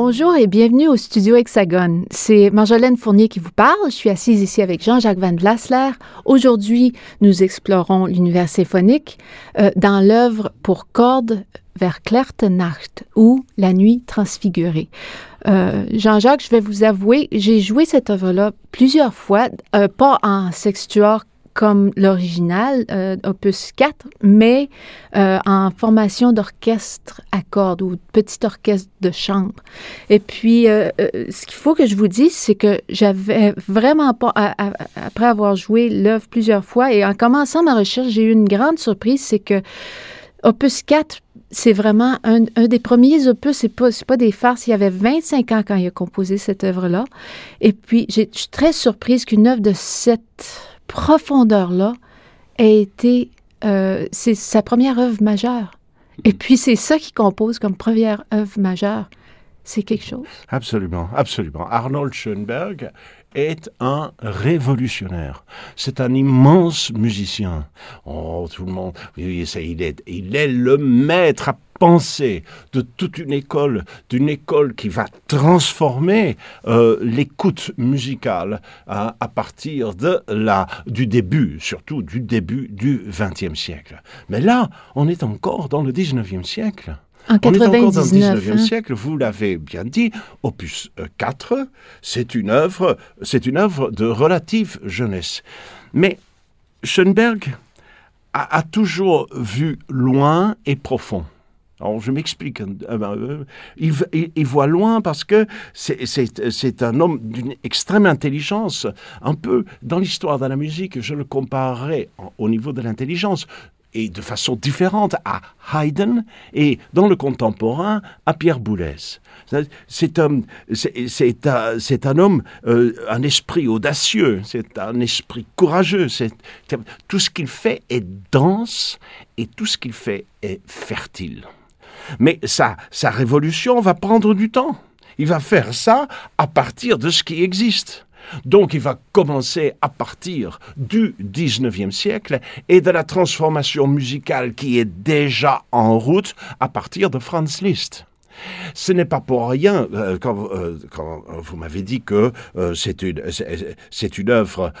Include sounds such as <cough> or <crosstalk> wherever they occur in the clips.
Bonjour et bienvenue au studio Hexagone. C'est Marjolaine Fournier qui vous parle. Je suis assise ici avec Jean-Jacques Van Vlasler. Aujourd'hui, nous explorons l'univers symphonique euh, dans l'œuvre pour cordes vers Nacht ou La nuit transfigurée. Euh, Jean-Jacques, je vais vous avouer, j'ai joué cette œuvre-là plusieurs fois, euh, pas en sextuor comme l'original, euh, opus 4, mais euh, en formation d'orchestre à cordes ou petit orchestre de chambre. Et puis, euh, ce qu'il faut que je vous dise, c'est que j'avais vraiment pas, après avoir joué l'œuvre plusieurs fois et en commençant ma recherche, j'ai eu une grande surprise, c'est que opus 4 c'est vraiment un, des premiers opus, c'est pas, pas des farces. Il y avait 25 ans quand il a composé cette œuvre-là. Et puis, je suis très surprise qu'une œuvre de cette profondeur-là a été, euh, c'est sa première œuvre majeure. Et puis c'est ça qui compose comme première œuvre majeure. C'est quelque chose. Absolument, absolument. Arnold Schoenberg est un révolutionnaire. C'est un immense musicien. Oh, tout le monde, il est, il est le maître pensée de toute une école, d'une école qui va transformer euh, l'écoute musicale hein, à partir de la, du début, surtout du début du XXe siècle. Mais là, on est encore dans le XIXe siècle. En on est encore dans le 19e hein. siècle, vous l'avez bien dit, opus 4, c'est une œuvre, c'est une œuvre de relative jeunesse. Mais Schoenberg a toujours vu loin et profond. Alors, je m'explique. Euh, ben, euh, il, voit loin parce que c'est un homme d'une extrême intelligence. Un peu dans l'histoire de la musique, je le comparerais au niveau de l'intelligence et de façon différente à Haydn et dans le contemporain à Pierre Boulez. C'est un, c'est un, homme, euh, un esprit audacieux, c'est un esprit courageux. Tout ce qu'il fait est dense et tout ce qu'il fait est fertile. Mais sa, révolution va prendre du temps. Il va faire ça à partir de ce qui existe. Donc il va commencer à partir du 19e siècle et de la transformation musicale qui est déjà en route à partir de Franz Liszt. Ce n'est pas pour rien euh, quand, euh, quand, vous m'avez dit que euh, c'est une c'est une œuvre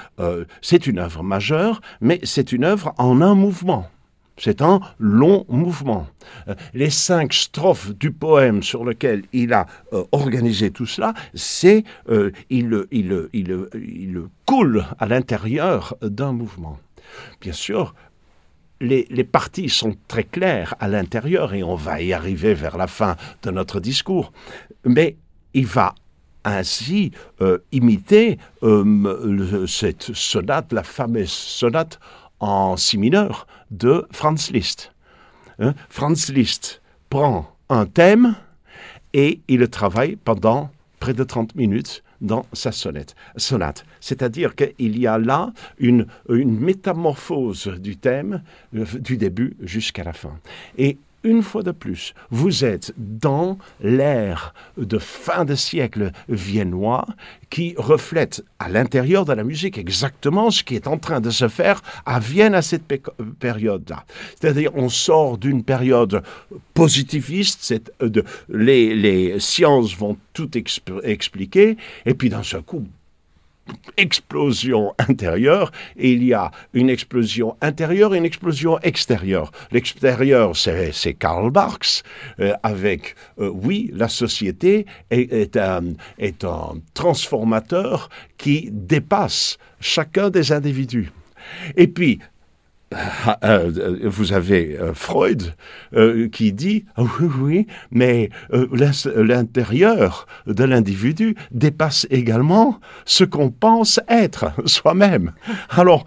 majeure, mais c'est une œuvre en un mouvement. C'est un long mouvement. Euh, les cinq strophes du poème sur lequel il a euh, organisé tout cela, c'est euh, il, coule à l'intérieur d'un mouvement. Bien sûr, les, parties sont très claires à l'intérieur et on va y arriver vers la fin de notre discours, mais il va ainsi imiter cette sonate, la fameuse sonate en si mineur de Franz Liszt. Hein? Franz Liszt prend un thème et il le travaille pendant près de 30 minutes dans sa sonate. C'est-à-dire qu'il y a là une, une métamorphose du thème euh, du début jusqu'à la fin. Et une fois de plus, vous êtes dans l'ère de fin de siècle viennois qui reflète à l'intérieur de la musique exactement ce qui est en train de se faire à Vienne à cette période-là. C'est-à-dire, on sort d'une période positiviste, les, sciences vont tout expliquer, et puis d'un seul coup, explosion intérieure et il y a une explosion intérieure et une explosion extérieure. L'extérieur, c'est Karl Marx euh, avec, euh, oui, la société est, est, un, est un transformateur qui dépasse chacun des individus. Et puis, vous avez euh, Freud euh, qui dit ah oui oui mais l'intérieur de l'individu dépasse également ce qu'on pense être <laughs> soi-même. Alors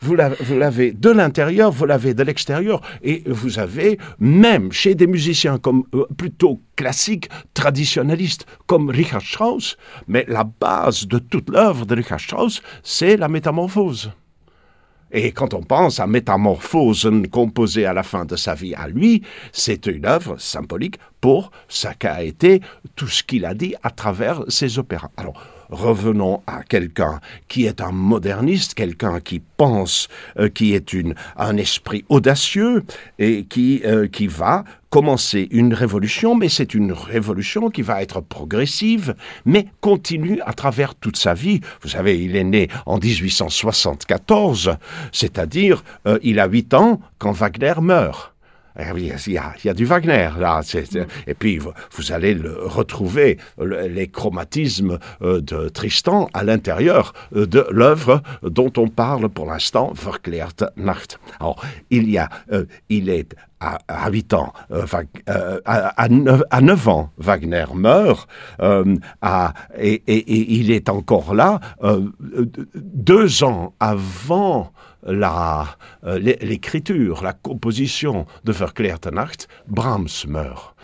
vous l'avez de l'intérieur, vous l'avez de l'extérieur et vous avez même chez des musiciens comme plutôt classiques, traditionnalistes comme Richard Strauss, mais la base de toute l'œuvre de Richard Strauss, c'est la métamorphose. Et quand on pense à Métamorphose composée à la fin de sa vie à lui, c'est une œuvre symbolique pour ce qu'a été tout ce qu'il a dit à travers ses opéras. Revenons à quelqu'un qui est un moderniste, quelqu'un qui pense, euh, qui est un esprit audacieux et qui, euh, qui va commencer une révolution, mais c'est une révolution qui va être progressive, mais continue à travers toute sa vie. Vous savez, il est né en 1874, c'est-à-dire euh, il a 8 ans quand Wagner meurt. Eh il y, a, du Wagner là. Et puis vous, allez le retrouver les chromatismes euh, de Tristan à l'intérieur euh, de l'œuvre dont on parle pour l'instant, Verklärte Nacht. Alors il y a, il est à, à 8 ans, euh, euh, à, à, 9, à, 9, ans, Wagner meurt, euh, et, il est encore là deux ans avant la, l'écriture, la composition de Verklärte Nacht, Brahms meurt.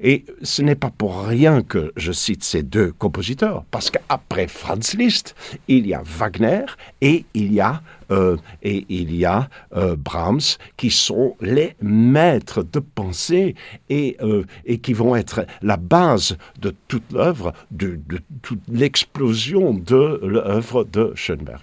Et ce n'est pas pour rien que je cite ces deux compositeurs, parce qu'après Franz Liszt, il y a Wagner et il y a, euh, et il y a euh, Brahms qui sont les maîtres de pensée et, euh, et qui vont être la base de toute l'œuvre, de, toute l'explosion de l'œuvre de Schoenberg.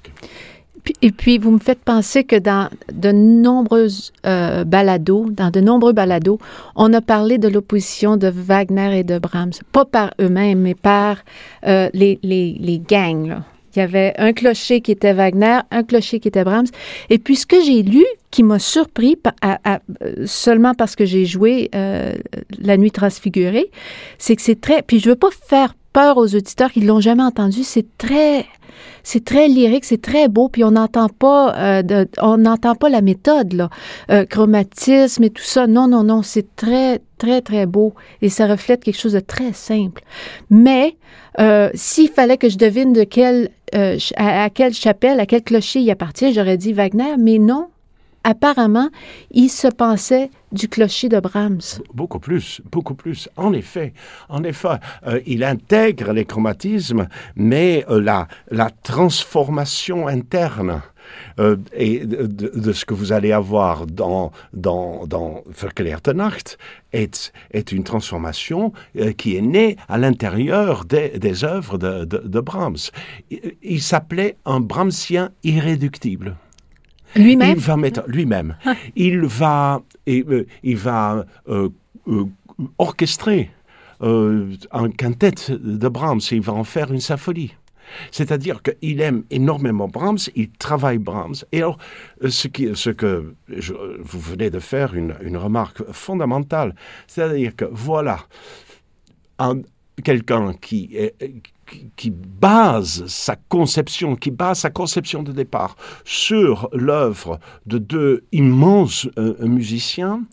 Et puis, vous me faites penser que dans de nombreuses euh, balados, dans de nombreux balados, on a parlé de l'opposition de Wagner et de Brahms. Pas par eux-mêmes, mais par les, gangs. Il y avait un clocher qui était Wagner, un clocher qui était Brahms. Et puis, ce que j'ai lu, qui m'a surpris seulement parce que j'ai joué euh, La Nuit transfigurée, c'est que c'est très... Puis, je veux pas faire peur aux auditeurs qui l'ont jamais entendu. C'est très c'est très lyrique, c'est très beau, puis on n'entend pas, euh, on n'entend pas la méthode là, euh, chromatisme et tout ça. Non, non, non, c'est très, très, très beau et ça reflète quelque chose de très simple. Mais s'il fallait que je devine de quelle, euh, à, quelle chapelle, à quel clocher il appartient, j'aurais dit Wagner, mais non, apparemment, il se pensait du clocher de Brahms. Beaucoup plus, beaucoup plus. En effet, en effet, euh, il intègre les chromatismes, mais euh, la, la transformation interne euh, et de, ce que vous allez avoir dans, dans, dans Verklärte Nacht est, est une transformation euh, qui est née à l'intérieur des, des œuvres de, de, de Brahms. Il, il s'appelait un Brahmsien irréductible. Lui-même Il va mettre lui-même. il va, euh, il va euh, euh, orchestrer euh, un quintet de Brahms et il va en faire une symphonie. C'est-à-dire qu'il aime énormément Brahms, il travaille Brahms. Et alors, ce, qui, ce que vous venez de faire, une, remarque fondamentale, c'est-à-dire que voilà, quelqu'un qui base sa conception, qui base sa conception de départ sur l'œuvre de deux immenses euh, musiciens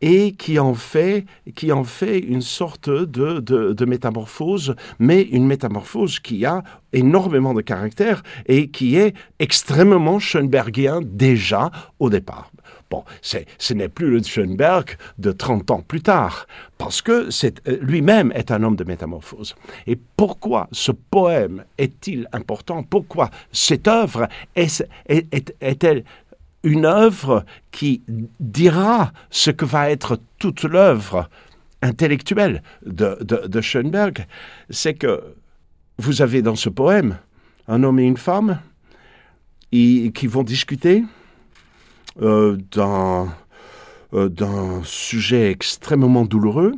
et qui en fait, qui en fait une sorte de, de, métamorphose, mais une métamorphose qui a énormément de caractère et qui est extrêmement Schoenbergien déjà au départ. Bon, ce n'est plus le Schoenberg de 30 ans plus tard, parce que euh, lui-même est un homme de métamorphose. Et pourquoi ce poème est-il important? Pourquoi cette œuvre est-elle est, est une œuvre qui dira ce que va être toute l'œuvre intellectuelle de, de, Schoenberg C'est que vous avez dans ce poème un homme et une femme qui vont discuter euh, d'un euh, sujet extrêmement douloureux,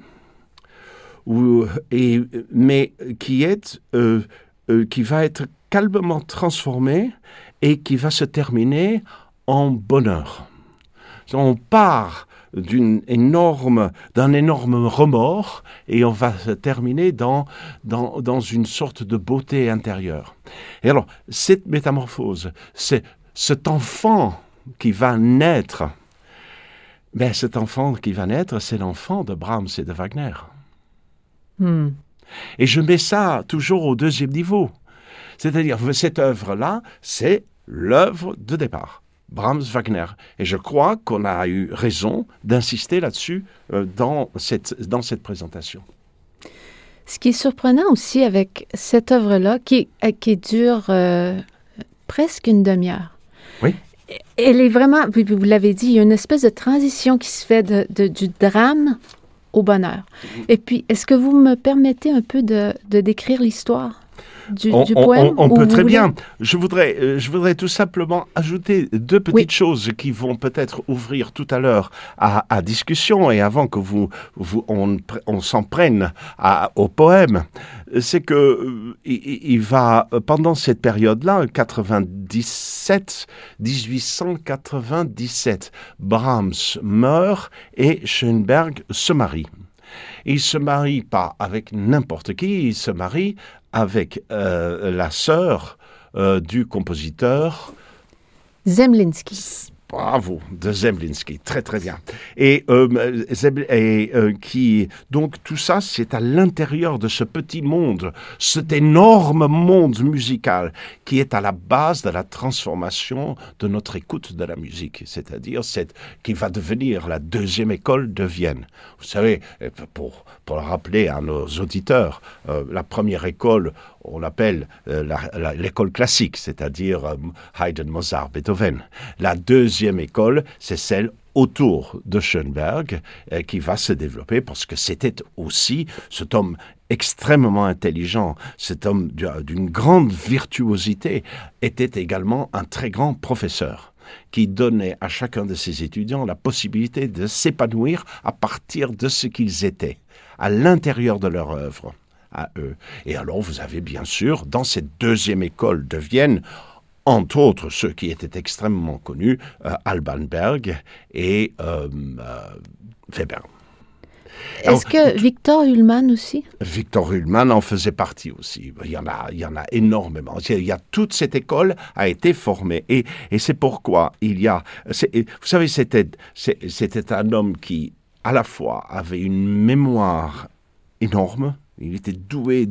mais qui, est, euh, qui va être calmement transformer et qui va se terminer en bonheur. On part d'une énorme, d'un énorme remords et on va se terminer dans, dans, dans une sorte de beauté intérieure. Et alors, cette métamorphose, c'est cet enfant qui va naître, ben, cet enfant qui va naître, c'est l'enfant de Brahms et de Wagner. Hmm. Et je mets ça toujours au deuxième niveau. C'est-à-dire, cette œuvre-là, c'est l'œuvre de départ. Brahms Wagner. Et je crois qu'on a eu raison d'insister là-dessus euh, dans, cette, dans cette présentation. Ce qui est surprenant aussi avec cette œuvre-là, qui, euh, qui dure euh, presque une demi-heure. Oui. Elle est vraiment, vous, vous l'avez dit, il y a une espèce de transition qui se fait de, de- du drame au bonheur. Mhm. Et puis, est-ce que vous me permettez un peu de, de décrire l'histoire? Du, On, du on- poème? on- on ou peut très voulez- bien. Je voudrais, euh, je voudrais tout simplement ajouter deux petites Oui. choses qui vont peut-être ouvrir tout à l'heure à, à discussion et avant que vous, vous on, s'en prenne à- au poème. C'est que euh, il, va pendant cette période-là, 97, 1897, Brahms meurt et Schoenberg se marie. Il se marie pas avec n'importe qui, il se marie avec euh, la sœur euh, du compositeur. Zemlinsky. Bravo, de Zemlinsky, très très bien. Et, euh, et, euh, qui donc tout ça, c'est à l'intérieur de ce petit monde, cet énorme monde musical qui est à la base de la transformation de notre écoute de la musique, c'est-à-dire cette qui va devenir la deuxième école de Vienne. Vous savez, pour pour le rappeler à nos auditeurs, euh, la première école, on l'appelle euh, l'école classique, c'est-à-dire euh, Haydn, Mozart, Beethoven. La deuxième école, c'est celle autour de Schoenberg qui va se développer parce que c'était aussi cet homme extrêmement intelligent, cet homme du- d'une grande virtuosité, était également un très grand professeur qui donnait à chacun de ses étudiants la possibilité de s'épanouir à partir de ce qu'ils étaient, à l'intérieur de leur œuvre, à eux. Et alors vous avez bien sûr, dans cette deuxième école de Vienne, entre autres ceux qui étaient extrêmement connus, euh, Alban Berg et euh, euh, Weber. Est-ce que Victor Ullmann aussi? Victor Ullmann en faisait partie aussi. Il y en a, il y en a énormément. Il y a toute cette école a été formée et, et c'est pourquoi il y a. Vous savez, c'était un homme qui à la fois avait une mémoire énorme. Il était doué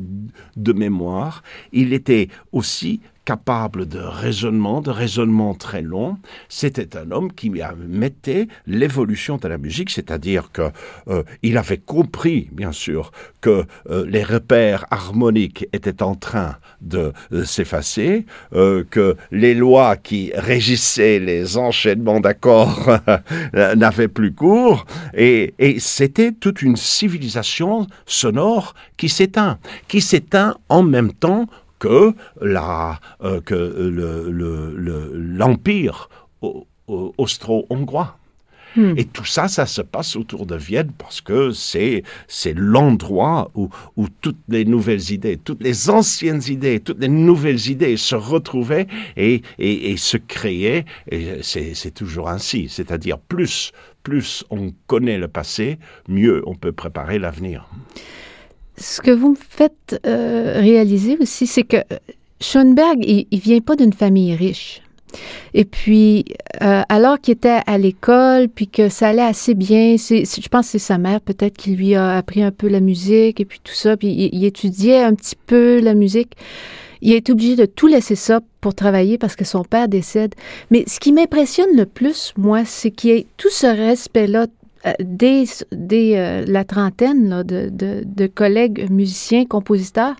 de mémoire. Il était aussi capable de raisonnement, de raisonnement très long. C'était un homme qui mettait l'évolution de la musique, c'est-à-dire que euh, il avait compris, bien sûr, que euh, les repères harmoniques étaient en train de euh, s'effacer, que les lois qui régissaient les enchaînements d'accords <laughs> n'avaient plus cours, et c'était toute une civilisation sonore qui s'éteint, qui s'éteint en même temps que la euh, que le- le- le- l'empire au- au- austro-hongrois. Hmm. Et tout ça, ça se passe autour de Vienne parce que c'est c'est l'endroit où, où toutes les nouvelles idées, toutes les anciennes idées, toutes les nouvelles idées se retrouvaient et, et, et se créaient. Et c'est c'est toujours ainsi. C'est-à-dire plus plus on connaît le passé, mieux on peut préparer l'avenir. Ce que vous me faites euh, réaliser aussi, c'est que euh, Schoenberg, il, il vient pas d'une famille riche. Et puis, euh, alors qu'il était à l'école, puis que ça allait assez bien, je pense que c'est sa mère peut-être qui lui a appris un peu la musique et puis tout ça, puis il, étudiait un petit peu la musique. Il est obligé de tout laisser ça pour travailler parce que son père décède. Mais ce qui m'impressionne le plus, moi, c'est qu'il y ait tout ce respect-là dès, dès euh, la trentaine là, de, de- de collègues musiciens, compositeurs.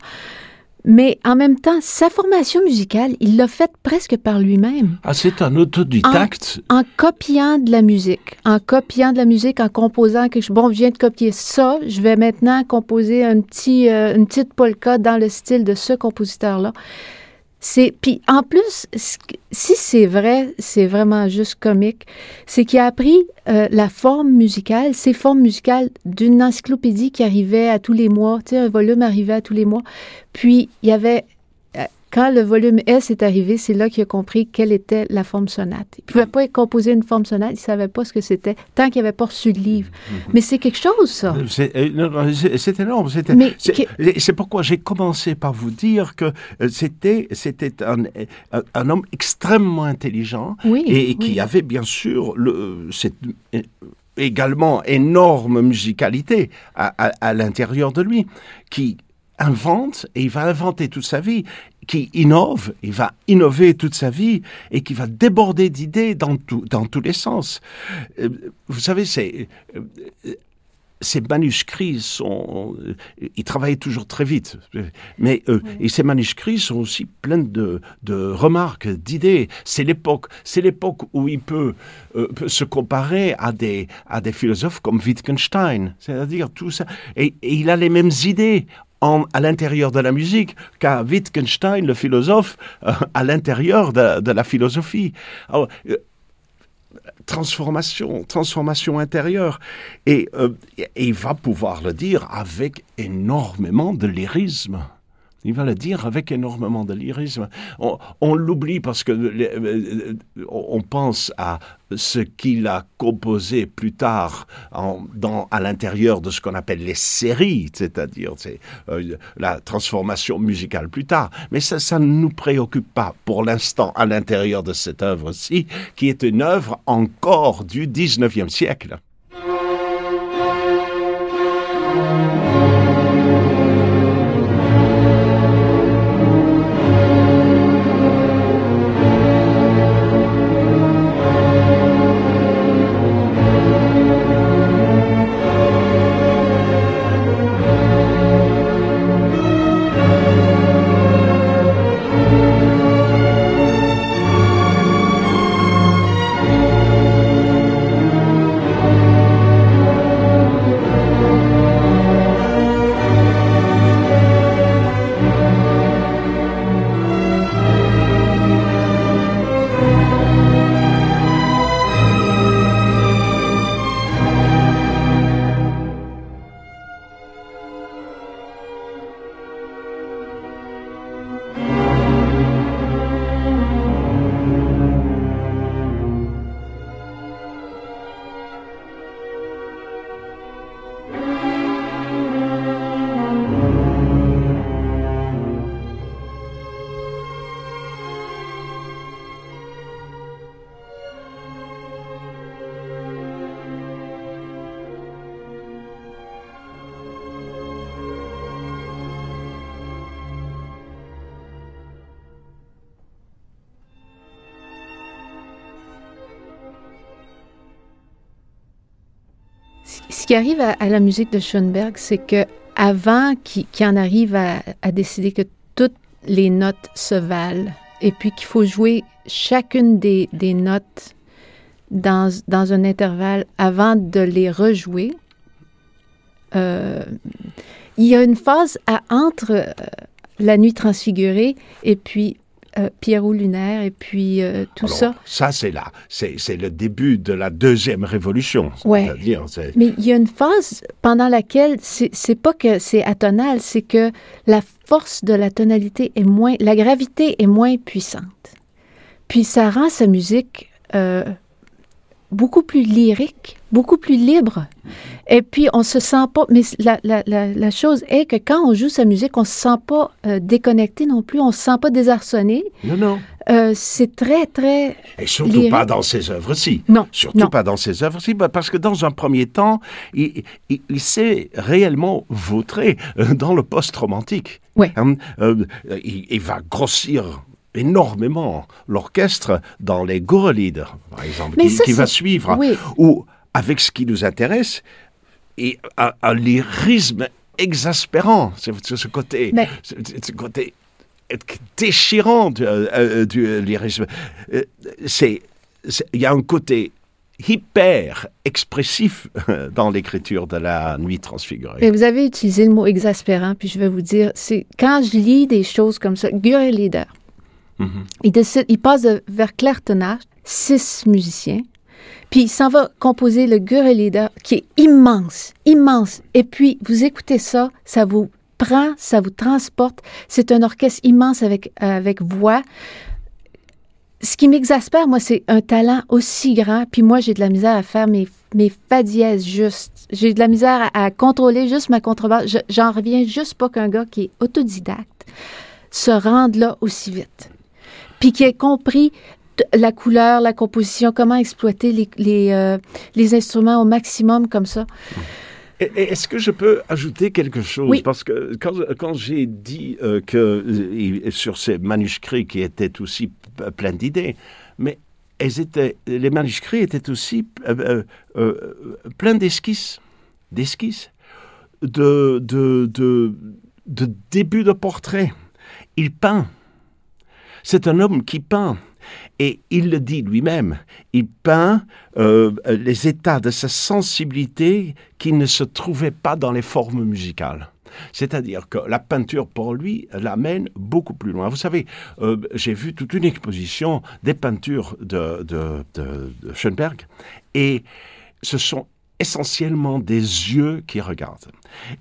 Mais en même temps, sa formation musicale, il l'a faite presque par lui-même, Ah, c'est un autodidacte? en copiant de la musique, en copiant de la musique, en composant quelque chose. Bon, je viens de copier ça, je vais maintenant composer un petit, euh, une petite polka dans le style de ce compositeur-là. C'est puis en plus, si c'est vrai, c'est vraiment juste comique. C'est qu'il a appris euh, la forme musicale, ces formes musicales d'une encyclopédie qui arrivait à tous les mois. Tu sais, un volume arrivait à tous les mois. Puis il y avait quand le volume S est arrivé, c'est là qu'il a compris quelle était la forme sonate. Il ne pouvait pas composer une forme sonate, il ne savait pas ce que c'était, tant qu'il n'avait pas reçu de livre. Mm-hmm. Mais c'est quelque chose, ça. C'est euh, non, c'est- énorme. C'est pourquoi j'ai commencé par vous dire que euh, c'était c'était un, un, homme extrêmement intelligent Oui, et, et qui oui. avait bien sûr le, cette euh, également énorme musicalité à, à- à l'intérieur de lui, qui invente et il va inventer toute sa vie, qui innove, il va innover toute sa vie et qui va déborder d'idées dans, tout- dans tous les sens. Euh, Vous savez, c'est euh, ces manuscrits sont, euh, ils travaillaient toujours très vite, mais euh, et ces manuscrits sont aussi pleins de, de remarques, d'idées. C'est l'époque, c'est l'époque où il peut, euh, peut se comparer à des à des philosophes comme Wittgenstein, c'est-à-dire tout ça, et, et il a les mêmes idées. En, à l'intérieur de la musique qu'a Wittgenstein, le philosophe, euh, à l'intérieur de, de la philosophie. Euh, transformation, transformation intérieure. Et, euh, et il va pouvoir le dire avec énormément de lyrisme. Il va le dire avec énormément de lyrisme. On, l'oublie parce que euh, on pense à ce qu'il a composé plus tard à l'intérieur de ce qu'on appelle les séries, c'est-à-dire c'est, euh, la transformation musicale plus tard. Mais ça, ça ne nous préoccupe pas pour l'instant à l'intérieur de cette œuvre-ci, qui est une œuvre encore du 19e siècle. Ce qui arrive à, la musique de Schoenberg, c'est que avant qu'il en arrive à, décider que toutes les notes se valent et puis qu'il faut jouer chacune des, notes dans, un intervalle avant de les rejouer, euh, il y a une phase entre euh, La Nuit transfigurée et puis euh, Pierrot lunaire et puis euh, tout Alors, ça. Ça, c'est là. C'est le début de la deuxième révolution. Ouais. Mais il y a une phase pendant laquelle c'est c'est pas que c'est atonal, c'est que la force de la tonalité est moins, la gravité est moins puissante. Puis ça rend sa musique euh, beaucoup plus lyrique, beaucoup plus libre. Et puis on se sent pas. Mais la, la, la, la chose est que quand on joue sa musique, on se sent pas euh, déconnecté non plus, on se sent pas désarçonné. Non, non. Euh, c'est très très Et surtout lyrique. pas dans ces œuvres-ci. Non, Surtout non. pas dans ces œuvres-ci, bah, parce que dans un premier temps, il, il- il s'est réellement vautré euh, dans le post-romantique. Ouais. Hein, euh, il, il va grossir énormément l'orchestre dans les Gurelied, par exemple, Mais qui, ça, qui va suivre, oui. ou avec ce qui nous intéresse, et un, un lyrisme exaspérant, c'est ce côté, Mais- ce, ce côté déchirant du, euh, euh, du lyrisme. Euh, c'est, il y a un côté hyper expressif euh, dans l'écriture de la nuit transfigurée. Mais vous avez utilisé le mot exaspérant, puis je vais vous dire, c'est quand je lis des choses comme ça, Gurre Mhm. il, décide, il passe vers Clairtonnage, six musiciens, puis il s'en va composer le Gurre Leader, qui est immense, immense. Et puis, vous écoutez ça, ça vous prend, ça vous transporte. C'est un orchestre immense avec, avec voix. Ce qui m'exaspère, moi, c'est un talent aussi grand, puis moi, j'ai de la misère à faire mes, mes fa dièses juste. J'ai de la misère à, contrôler juste ma contrebasse. J'en reviens juste pas qu'un gars qui est autodidacte se rende là aussi vite. Puis qui ait compris la couleur, la composition, comment exploiter les, les, euh, les instruments au maximum comme ça. Est-ce que je peux ajouter quelque chose? Oui. Parce que quand, quand j'ai dit euh, que euh, sur ces manuscrits qui étaient aussi pleins d'idées, mais elles étaient, les manuscrits étaient aussi euh, pleins d'esquisses, d'esquisses, de, de, de, de débuts de portraits. Il peint. C'est un homme qui peint. Et il le dit lui-même, il peint euh, les états de sa sensibilité qui ne se trouvaient pas dans les formes musicales. C'est-à-dire que la peinture, pour lui, l'amène beaucoup plus loin. Vous savez, euh, j'ai vu toute une exposition des peintures de, Schoenberg, et ce sont essentiellement des yeux qui regardent.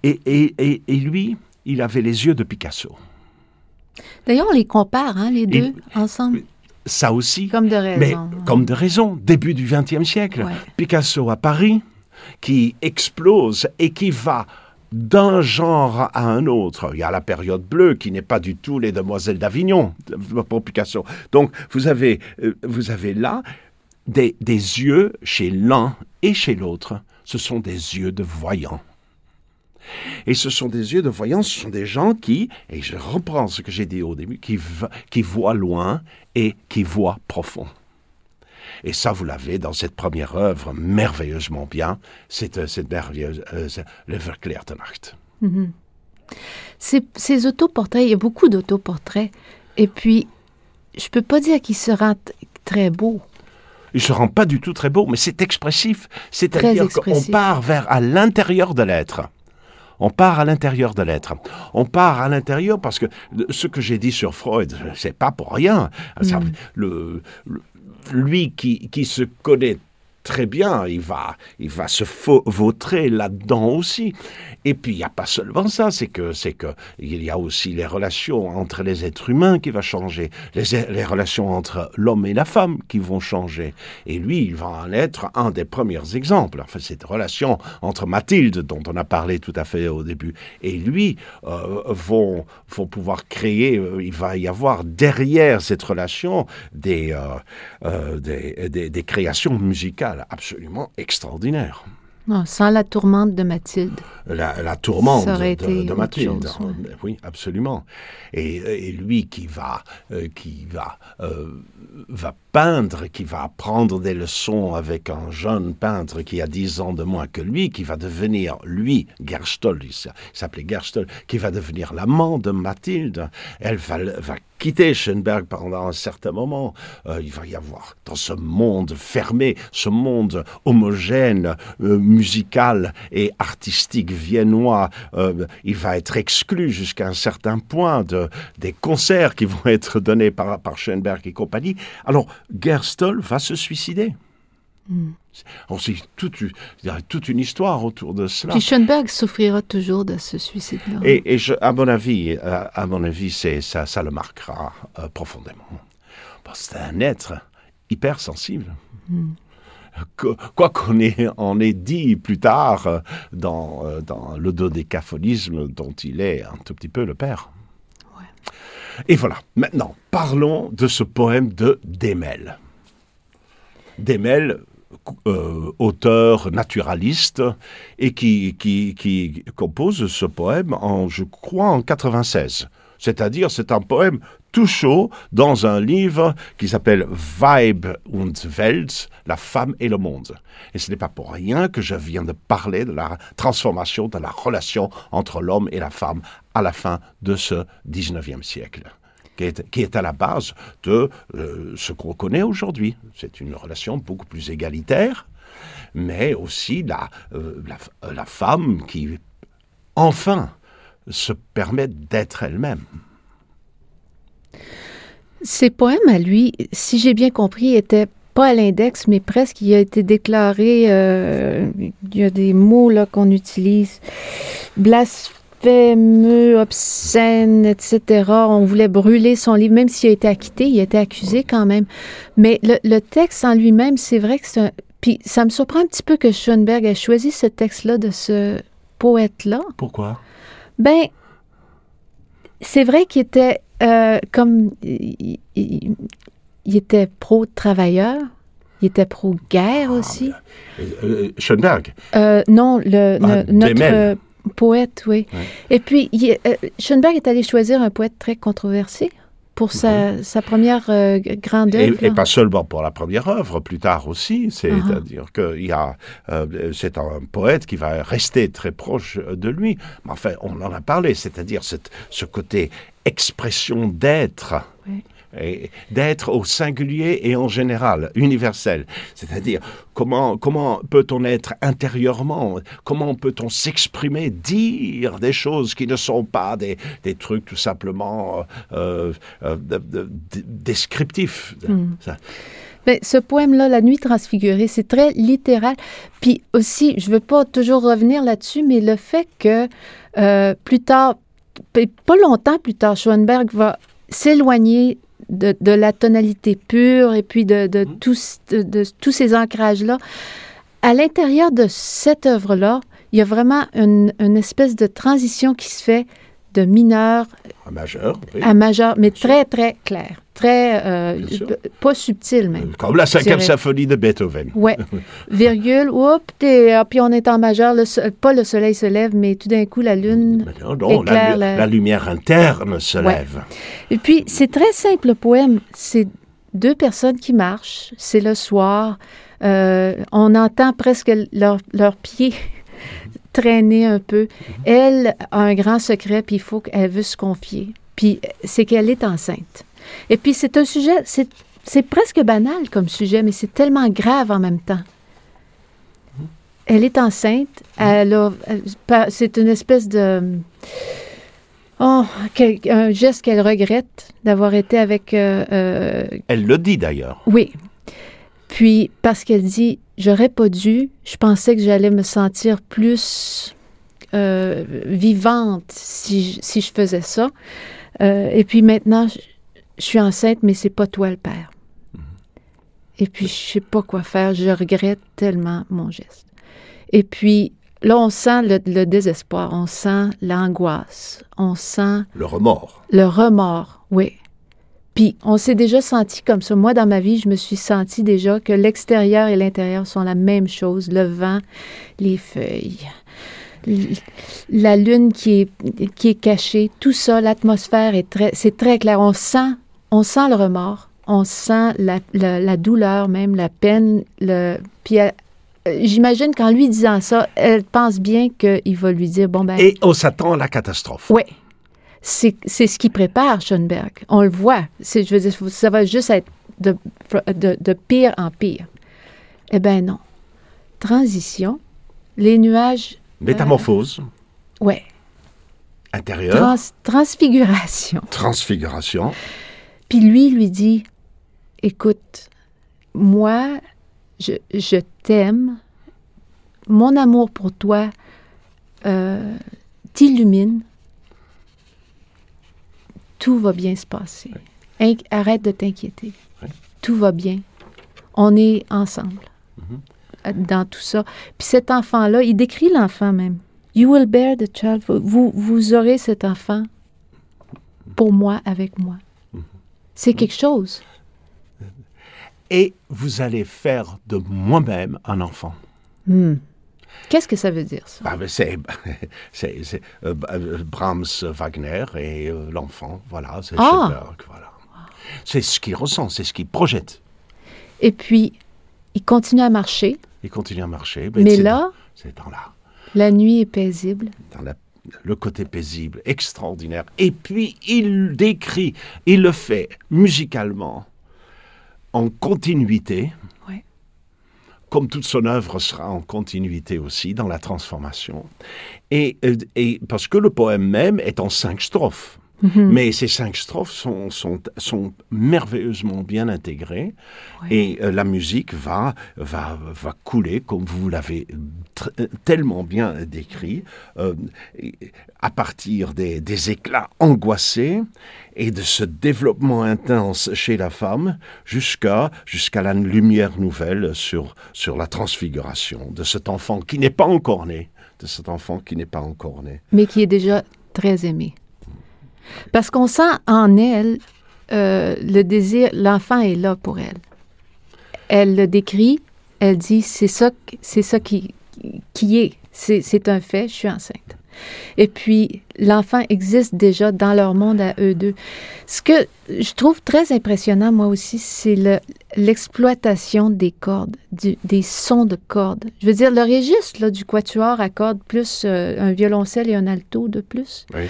Et, lui, il avait les yeux de Picasso. D'ailleurs, on les compare, hein, les deux, ensemble ça aussi. Comme de raison. Mais comme de raison, début du XXe siècle. Picasso à Paris, qui explose et qui va d'un genre à un autre. Il y a la période bleue qui n'est pas du tout les demoiselles d'Avignon pour Picasso. Donc vous avez, euh, vous avez là des, des yeux chez l'un et chez l'autre. Ce sont des yeux de voyants. Et ce sont des yeux de voyants, ce sont des gens qui, et je reprends ce que j'ai dit au début, qui, qui voient loin et qui voient profond. Et ça, vous l'avez dans cette première œuvre merveilleusement bien, cette, euh, cette merveilleuse, euh, le Verklärte mm-hmm. Ces, autoportraits, il y a beaucoup d'autoportraits. Et puis, je peux pas dire qu'ils se rendent très beaux. Ils se rendent pas du tout très beaux, mais c'est expressif. C'est-à-dire qu'on part vers à l'intérieur de l'être. On part à l'intérieur de l'être. On part à l'intérieur parce que ce que j'ai dit sur Freud, c'est pas pour rien. Mm. le, lui qui, qui se connaît très bien, il va, il va se vautrer là-dedans aussi. Et puis il n'y a pas seulement ça, c'est que c'est que il y a aussi les relations entre les êtres humains qui vont changer, les, relations entre l'homme et la femme qui vont changer. Et lui, il va en être un des premiers exemples. Enfin, cette relation entre Mathilde, dont on a parlé tout à fait au début, et lui euh, vont, vont pouvoir créer. Euh, il va y avoir derrière cette relation des, euh, des, des créations musicales absolument extraordinaire. Non, sans la tourmente de Mathilde. La, tourmente de, Mathilde. Oui, absolument. Et, lui qui va, euh, qui va, euh, va peindre, qui va apprendre des leçons avec un jeune peintre qui a dix ans de moins que lui, qui va devenir, lui, Gerstol, il s'appelait Gerstol, qui va devenir l'amant de Mathilde. Elle va, va quitter Schoenberg pendant un certain moment. Euh, il va y avoir dans ce monde fermé, ce monde homogène, euh, musical et artistique viennois, euh, il va être exclu jusqu'à un certain point de, des concerts qui vont être donnés par, par Schoenberg et compagnie. Alors, Gerstol va se suicider. Mm. C'est toute, toute une histoire autour de cela. Puis Schoenberg souffrira toujours de ce suicide-là. Et, à mon avis, à, mon avis, ça, ça le marquera euh, profondément. Parce que c'est un être hypersensible. Mm. Quoi qu'on ait, on ait dit plus tard euh, dans, euh, dans le dodécaphonisme dont il est un tout petit peu le père. Et voilà, maintenant, parlons de ce poème de Demel. Demel, euh, auteur naturaliste, et qui, qui, compose ce poème, en, je crois, en 96. C'est-à-dire, c'est un poème tout chaud dans un livre qui s'appelle Vibe und Welt, la femme et le monde. Et ce n'est pas pour rien que je viens de parler de la transformation de la relation entre l'homme et la femme à la fin de ce 19e siècle qui est, à la base de euh, ce qu'on connaît aujourd'hui. C'est une relation beaucoup plus égalitaire, mais aussi la, euh, la, la femme qui, enfin, se permet d'être elle-même. Ces poèmes à lui, si j'ai bien compris, étaient pas à l'index, mais presque, il a été déclaré, euh, il y a des mots là qu'on utilise, blas, blasphèmeux, obscène, etc. On voulait brûler son livre, même s'il a été acquitté, il a été accusé quand même. Mais le, le texte en lui-même, c'est vrai que c'est un... Puis ça me surprend un petit peu que Schoenberg ait choisi ce texte-là de ce poète-là. Pourquoi? Ben, c'est vrai qu'il était euh, comme... Il, il- il était pro-travailleur, il était pro-guerre aussi. Euh, euh, Schoenberg? Euh, non, le, Ah, le- notre poète, oui. Ouais. Et puis, il est- euh, Schoenberg est allé choisir un poète très controversé pour sa, sa première euh, grande œuvre. et pas seulement pour la première œuvre, plus tard aussi. C'est-à-dire y a, euh, c'est un poète qui va rester très proche de lui. Mais enfin, on en a parlé, c'est-à-dire ce côté expression d'être. D'être au singulier et en général, universel. C'est-à-dire, comment, comment peut-on être intérieurement? Comment peut-on s'exprimer, dire des choses qui ne sont pas des, des trucs tout simplement euh, euh, de- descriptifs? Hmm. Ça- Mais ce poème-là, La nuit transfigurée, c'est très littéral. Puis aussi, je ne veux pas toujours revenir là-dessus, mais le fait que euh, plus tard, pas longtemps plus tard, Schoenberg va s'éloigner de, de la tonalité pure et puis de, de tous, de, de tous ces ancrages-là. À l'intérieur de cette œuvre-là, il y a vraiment une, une espèce de transition qui se fait de mineur Un majeur, oui. à majeur, mais très, très clair. Très, euh, pas subtil même. Comme la cinquième symphonie de Beethoven. Ouais. <laughs> Virgule, oups, t'es- ah, puis on est en majeur, le pas le soleil se lève, mais tout d'un coup, la lune. Non, non, la, Éclaire la- la lumière interne se Ouais. lève. Et puis, c'est très simple, le poème. C'est deux personnes qui marchent, c'est le soir. Euh, on entend presque leur- leurs pieds <laughs> traîner un peu. Elle a un grand secret, puis il faut qu'elle veut se confier. Puis, c'est qu'elle est enceinte. Et puis, c'est un sujet, c'est presque banal comme sujet, mais c'est tellement grave en même temps. Elle est enceinte. C'est une espèce de. Oh, quel- un geste qu'elle regrette d'avoir été avec. euh, euh, Elle le dit d'ailleurs. oui. Puis, parce qu'elle dit J'aurais pas dû, je pensais que j'allais me sentir plus euh, vivante si, je- si je faisais ça. Et puis maintenant, je, suis enceinte, mais c'est pas toi le père. Et puis, je sais pas quoi faire. Je regrette tellement mon geste. Et puis, là, on sent le, le désespoir, on sent l'angoisse, on sent Le remords. le remords, oui. Puis, on s'est déjà senti comme ça. Moi, dans ma vie, je me suis senti déjà que l'extérieur et l'intérieur sont la même chose. Le vent, les feuilles, la lune qui est, qui est cachée, tout ça, l'atmosphère est très, c'est très clair. On sent, on sent le remords, on sent la, la- la douleur même, la peine. Le, puis, euh, j'imagine qu'en lui disant ça, elle pense bien qu'il va lui dire, bon ben, Et on s'attend à la catastrophe. oui. C'est c'est ce qui prépare Schoenberg. On le voit. C'est- Je veux dire, ça va juste être de, de, de pire en pire. Eh bien non. Transition. Les nuages. Métamorphose Ouais. intérieure, Trans- transfiguration. transfiguration. Puis lui, lui dit Écoute, moi, je, je t'aime. Mon amour pour toi euh, t'illumine. Tout va bien se passer. Arrête de t'inquiéter. Oui. Tout va bien. On est ensemble euh, dans tout ça. Puis cet enfant-là, il décrit l'enfant même. You will bear the child. vous aurez cet enfant pour moi, avec moi. C'est quelque chose. Et vous allez faire de moi-même un enfant. Hmm. Qu'est-ce que ça veut dire, ça? Ah, ben, c'est <laughs> euh, euh, Brahms, Wagner et euh, l'enfant. Voilà, c'est Ah! Schoenberg, voilà. C'est ce qu'il ressent, c'est ce qu'il projette. Et puis, il continue à marcher, Il continue à marcher. mais c'est là, C'est dans la la nuit est paisible. dans la- le côté paisible, extraordinaire. Et puis, il décrit, il le fait musicalement, en continuité, Ouais. comme toute son œuvre sera en continuité aussi, dans la transformation. Et, euh, et parce que le poème même est en cinq strophes. Mhm. Mais ces cinq strophes sont, sont, sont merveilleusement bien intégrées et euh, la musique va, va, va couler, comme vous l'avez euh, tellement bien décrit, euh, à partir des, des éclats angoissés et de ce développement intense chez la femme jusqu'à jusqu'à la lumière nouvelle sur, sur la transfiguration de cet enfant qui n'est pas encore né, de cet enfant qui n'est pas encore né. mais qui est déjà très aimé. Parce qu'on sent en elle euh, le désir, l'enfant est là pour elle. Elle le décrit, elle dit c'est ça, c'est ça qui, qui est, c'est c'est un fait, je suis enceinte. Et puis l'enfant existe déjà dans leur monde à eux deux. Ce que je trouve très impressionnant moi aussi, c'est le- l'exploitation des cordes, du- des sons de cordes. Je veux dire le registre là, du quatuor à cordes plus euh, un violoncelle et un alto de plus. Oui.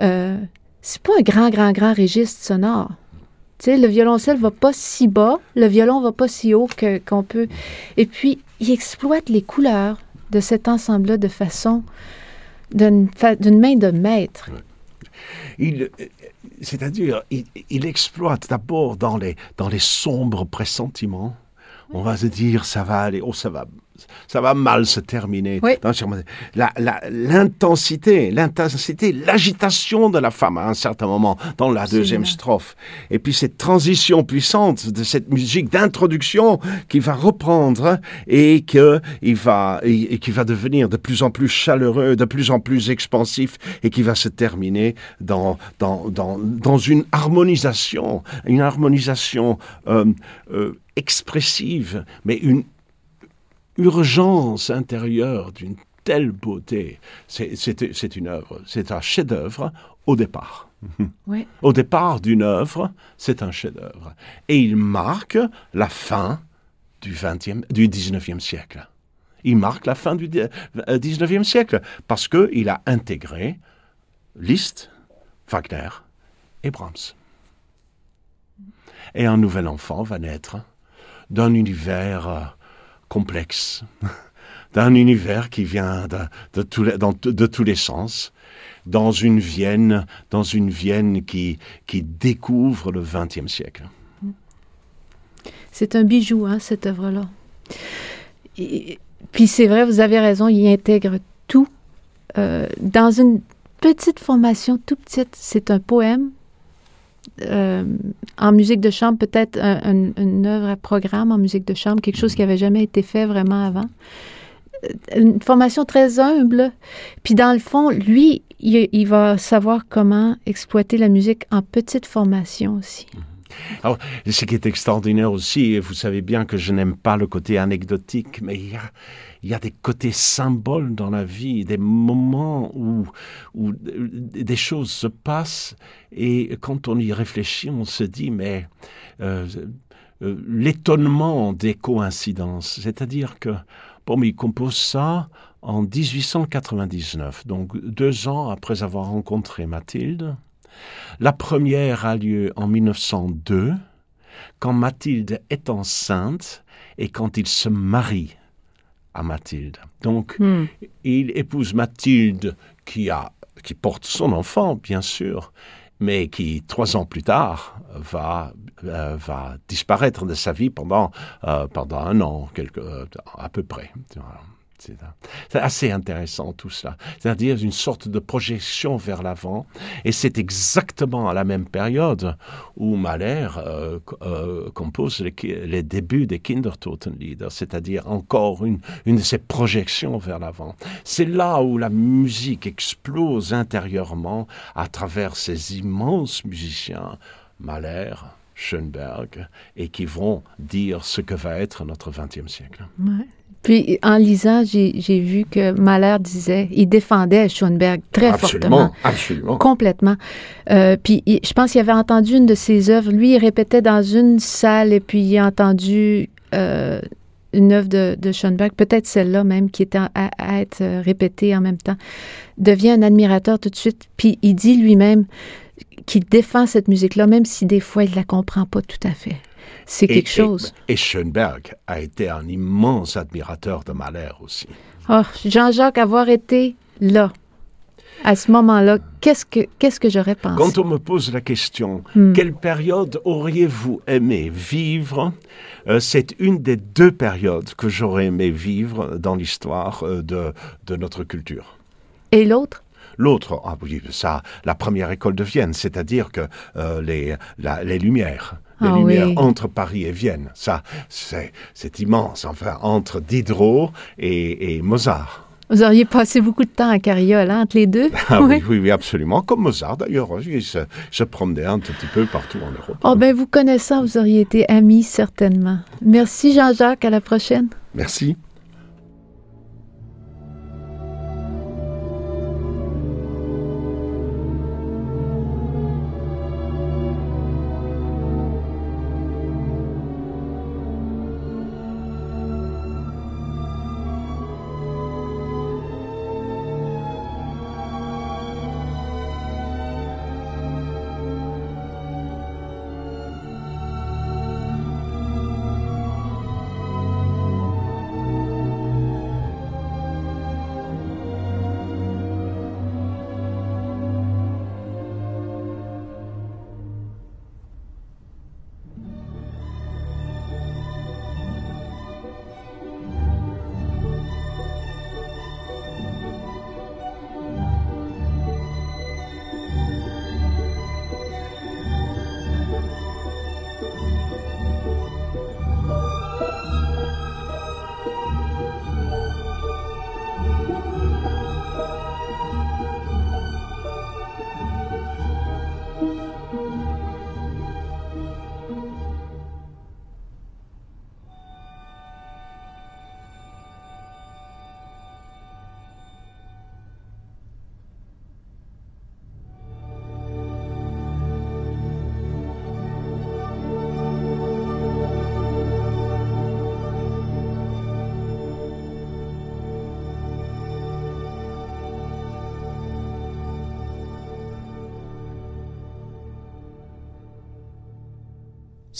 Euh, c'est pas un grand, grand, grand registre sonore. Tu sais, le violoncelle va pas si bas, le violon va pas si haut qu'on peut. Et puis, il exploite les couleurs de cet ensemble-là de façon d'une fa- d'une main de maître. Il, euh, c'est-à-dire, il, il exploite d'abord dans les, dans les sombres pressentiments. On va se dire, ça va aller, oh, ça va, ça va mal se terminer. Oui. Dans- la- la- L'intensité, l'intensité, l'agitation de la femme à un certain moment dans la deuxième strophe. Et puis cette transition puissante de cette musique d'introduction qui va reprendre et que il va et, et qui va devenir de plus en plus chaleureux, de plus en plus expansif et qui va se terminer dans dans dans, dans une harmonisation, une harmonisation euh, euh, expressive, mais une urgence intérieure d'une telle beauté. C'est- une œuvre, c'est un chef-d'œuvre au départ. <laughs> Ouais. Au départ d'une œuvre, c'est un chef-d'œuvre. Et il marque la fin du, 20e, du 19e siècle. Il marque la fin du di- euh, 19e siècle parce qu'il a intégré Liszt, Wagner et Brahms. Et un nouvel enfant va naître d'un univers euh, complexe, <laughs> d'un univers qui vient de, tous les, sens, dans une Vienne, dans une Vienne qui, découvre le XXe siècle. C'est un bijou, hein, cette œuvre-là. Puis c'est vrai, vous avez raison, il intègre tout. Euh, dans une petite formation tout petite, c'est un poème. Euh, en musique de chambre, peut-être un- un- une œuvre à programme en musique de chambre, quelque chose qui n'avait jamais été fait vraiment avant. Euh, Une formation très humble. Puis dans le fond, lui, il, il va savoir comment exploiter la musique en petite formation aussi. Alors, ce qui est extraordinaire aussi, et vous savez bien que je n'aime pas le côté anecdotique, mais il y a, des côtés symboles dans la vie, des moments où, des choses se passent, et quand on y réfléchit, on se dit, mais euh, euh, l'étonnement des coïncidences, c'est-à-dire que, bon, il compose ça en 1899, donc deux ans après avoir rencontré Mathilde. La première a lieu en 1902, quand Mathilde est enceinte et quand il se marie à Mathilde. Donc, Hmm. il épouse Mathilde qui, a, qui porte son enfant, bien sûr, mais qui, trois ans plus tard, va, euh, va disparaître de sa vie pendant, euh, pendant un an, quelque, euh, à peu près. Voilà. C'est assez intéressant tout cela. C'est-à-dire une sorte de projection vers l'avant. Et c'est exactement à la même période où Mahler euh, euh, compose les, les débuts des Kindertotenlieder, c'est-à-dire encore une, une de ces projections vers l'avant. C'est là où la musique explose intérieurement à travers ces immenses musiciens, Mahler, Schoenberg, et qui vont dire ce que va être notre XXe siècle. Puis en lisant, j'ai vu que Mahler disait, il défendait Schoenberg très fortement. Absolument, absolument. Complètement. Euh, puis il- je pense qu'il avait entendu une de ses œuvres. Lui, il répétait dans une salle et puis il a entendu euh, une œuvre de, de Schoenberg, peut-être celle-là même, qui était à, à être euh, répétée en même temps. Devient un admirateur tout de suite. Puis il dit lui-même qu'il défend cette musique-là, même si des fois il ne la comprend pas tout à fait. C'est quelque et- chose. Et, Schoenberg a été un immense admirateur de Mahler aussi. Oh, Jean-Jacques, avoir été là. À ce moment-là, qu'est-ce que, qu'est-ce que j'aurais pensé? Quand on me pose la question, Hmm. quelle période auriez-vous aimé vivre? Euh, C'est une des deux périodes que j'aurais aimé vivre dans l'histoire euh, de, de notre culture. Et l'autre? L'autre, ah oui, ça, la première école de Vienne, c'est-à-dire que euh, les, la- les Lumières, Ah oui. entre Paris et Vienne, ça, c'est immense, enfin, entre Diderot et, et Mozart. Vous auriez passé beaucoup de temps à Carriole, hein, entre les deux? Ah oui, oui, oui, absolument. Comme Mozart, d'ailleurs, hein, il se, se promenait un tout petit peu partout en Europe. Oh, ben, vous connaissant, vous auriez été amis, certainement. Merci, Jean-Jacques. À la prochaine. Merci.